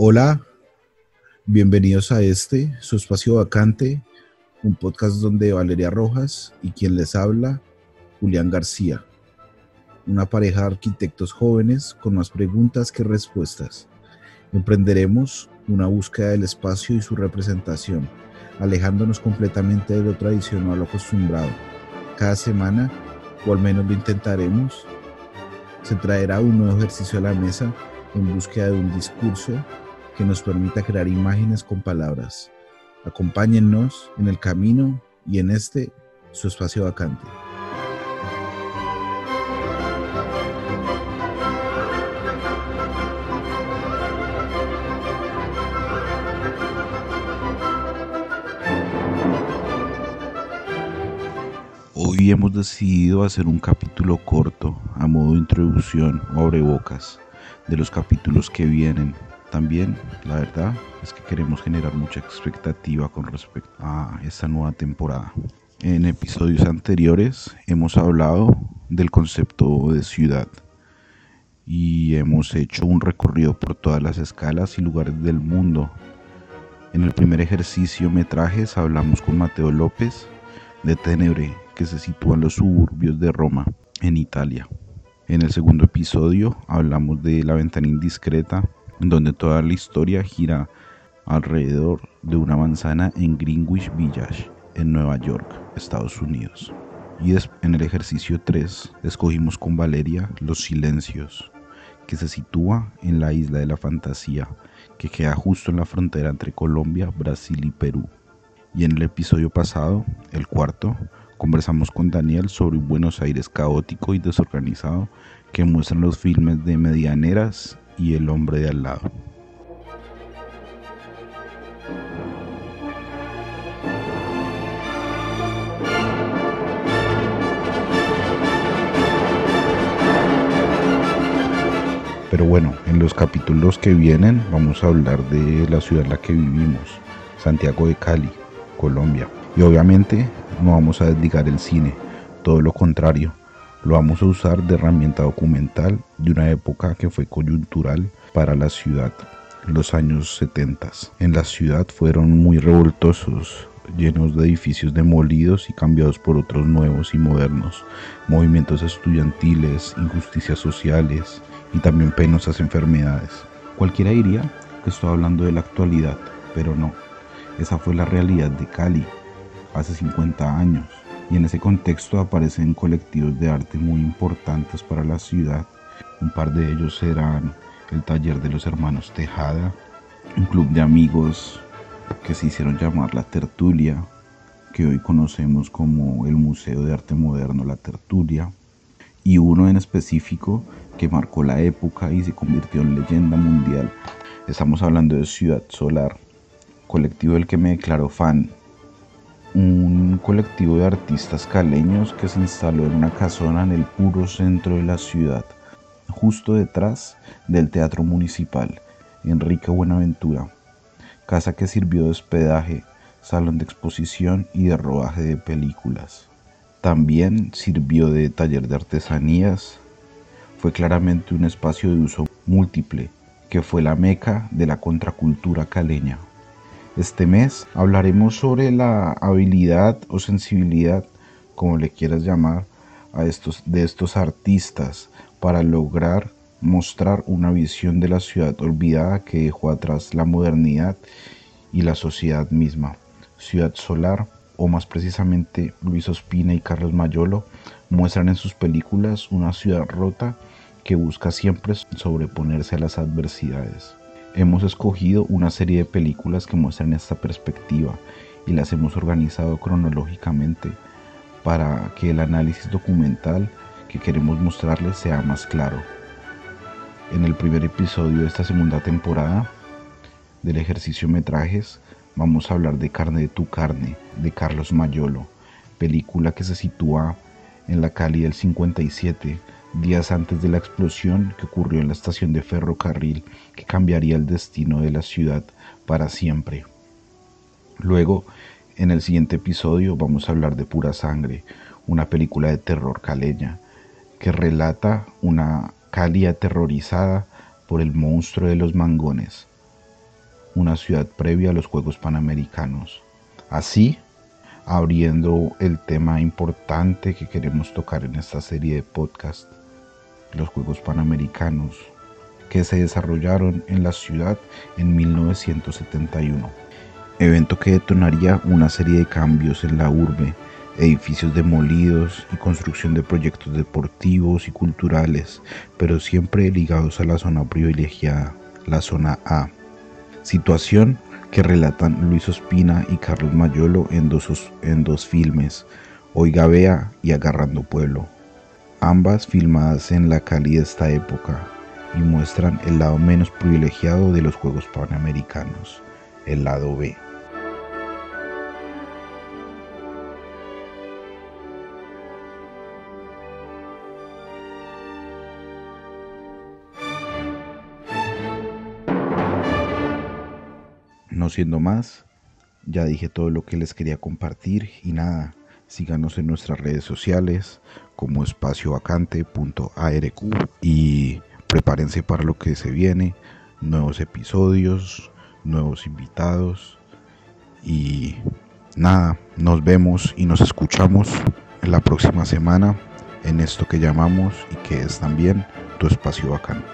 Hola, bienvenidos a este, su espacio vacante, un podcast donde Valeria Rojas y quien les habla, Julián García, una pareja de arquitectos jóvenes con más preguntas que respuestas. Emprenderemos una búsqueda del espacio y su representación, alejándonos completamente de lo tradicional o acostumbrado. Cada semana, o al menos lo intentaremos, se traerá un nuevo ejercicio a la mesa en búsqueda de un discurso que nos permita crear imágenes con palabras. Acompáñennos en el camino y en este, su espacio vacante. Hoy hemos decidido hacer un capítulo corto a modo de introducción o abrebocas de los capítulos que vienen también, la verdad, es que queremos generar mucha expectativa con respecto a esta nueva temporada. En episodios anteriores hemos hablado del concepto de ciudad y hemos hecho un recorrido por todas las escalas y lugares del mundo. En el primer ejercicio metrajes hablamos con Mateo López de Tenebre, que se sitúa en los suburbios de Roma, en Italia. En el segundo episodio hablamos de La ventana indiscreta donde toda la historia gira alrededor de una manzana en Greenwich Village, en Nueva York, Estados Unidos. Y en el ejercicio 3 escogimos con Valeria Los Silencios, que se sitúa en la isla de la fantasía, que queda justo en la frontera entre Colombia, Brasil y Perú. Y en el episodio pasado, el cuarto, conversamos con Daniel sobre un Buenos Aires caótico y desorganizado que muestran los filmes de Medianeras y el hombre de al lado. Pero bueno, en los capítulos que vienen vamos a hablar de la ciudad en la que vivimos, Santiago de Cali, Colombia. Y obviamente no vamos a dedicar el cine, todo lo contrario, lo vamos a usar de herramienta documental de una época que fue coyuntural para la ciudad, los años 70. En la ciudad fueron muy revoltosos, llenos de edificios demolidos y cambiados por otros nuevos y modernos, movimientos estudiantiles, injusticias sociales y también penosas enfermedades. Cualquiera diría que estoy hablando de la actualidad, pero no. Esa fue la realidad de Cali hace 50 años y en ese contexto aparecen colectivos de arte muy importantes para la ciudad. Un par de ellos serán el taller de los hermanos Tejada, un club de amigos que se hicieron llamar La Tertulia, que hoy conocemos como el Museo de Arte Moderno La Tertulia, y uno en específico que marcó la época y se convirtió en leyenda mundial. Estamos hablando de Ciudad Solar, colectivo del que me declaro fan un colectivo de artistas caleños que se instaló en una casona en el puro centro de la ciudad, justo detrás del Teatro Municipal, Enrique Buenaventura, casa que sirvió de hospedaje, salón de exposición y de rodaje de películas. También sirvió de taller de artesanías, fue claramente un espacio de uso múltiple, que fue la meca de la contracultura caleña. Este mes hablaremos sobre la habilidad o sensibilidad, como le quieras llamar, a de estos artistas para lograr mostrar una visión de la ciudad olvidada que dejó atrás la modernidad y la sociedad misma. Ciudad Solar, o más precisamente Luis Ospina y Carlos Mayolo, muestran en sus películas una ciudad rota que busca siempre sobreponerse a las adversidades. Hemos escogido una serie de películas que muestran esta perspectiva y las hemos organizado cronológicamente para que el análisis documental que queremos mostrarles sea más claro. En el primer episodio de esta segunda temporada del ejercicio metrajes vamos a hablar de Carne de tu carne de Carlos Mayolo, película que se sitúa en la Cali del 57 días antes de la explosión que ocurrió en la estación de ferrocarril que cambiaría el destino de la ciudad para siempre. Luego, en el siguiente episodio vamos a hablar de Pura Sangre, una película de terror caleña que relata una Cali aterrorizada por el monstruo de los mangones, una ciudad previa a los Juegos Panamericanos. Así, abriendo el tema importante que queremos tocar en esta serie de podcast, los Juegos Panamericanos, que se desarrollaron en la ciudad en 1971, evento que detonaría una serie de cambios en la urbe, edificios demolidos y construcción de proyectos deportivos y culturales, pero siempre ligados a la zona privilegiada, la zona A. Situación que relatan Luis Ospina y Carlos Mayolo en dos, en dos filmes, Oiga Vea y Agarrando Pueblo, ambas filmadas en la Cali de esta época y muestran el lado menos privilegiado de los Juegos Panamericanos, el lado B. No siendo más, ya dije todo lo que les quería compartir y nada, síganos en nuestras redes sociales como espaciovacante.arq y prepárense para lo que se viene, nuevos episodios, nuevos invitados y nada, nos vemos y nos escuchamos la próxima semana en esto que llamamos y que es también tu espacio bacán.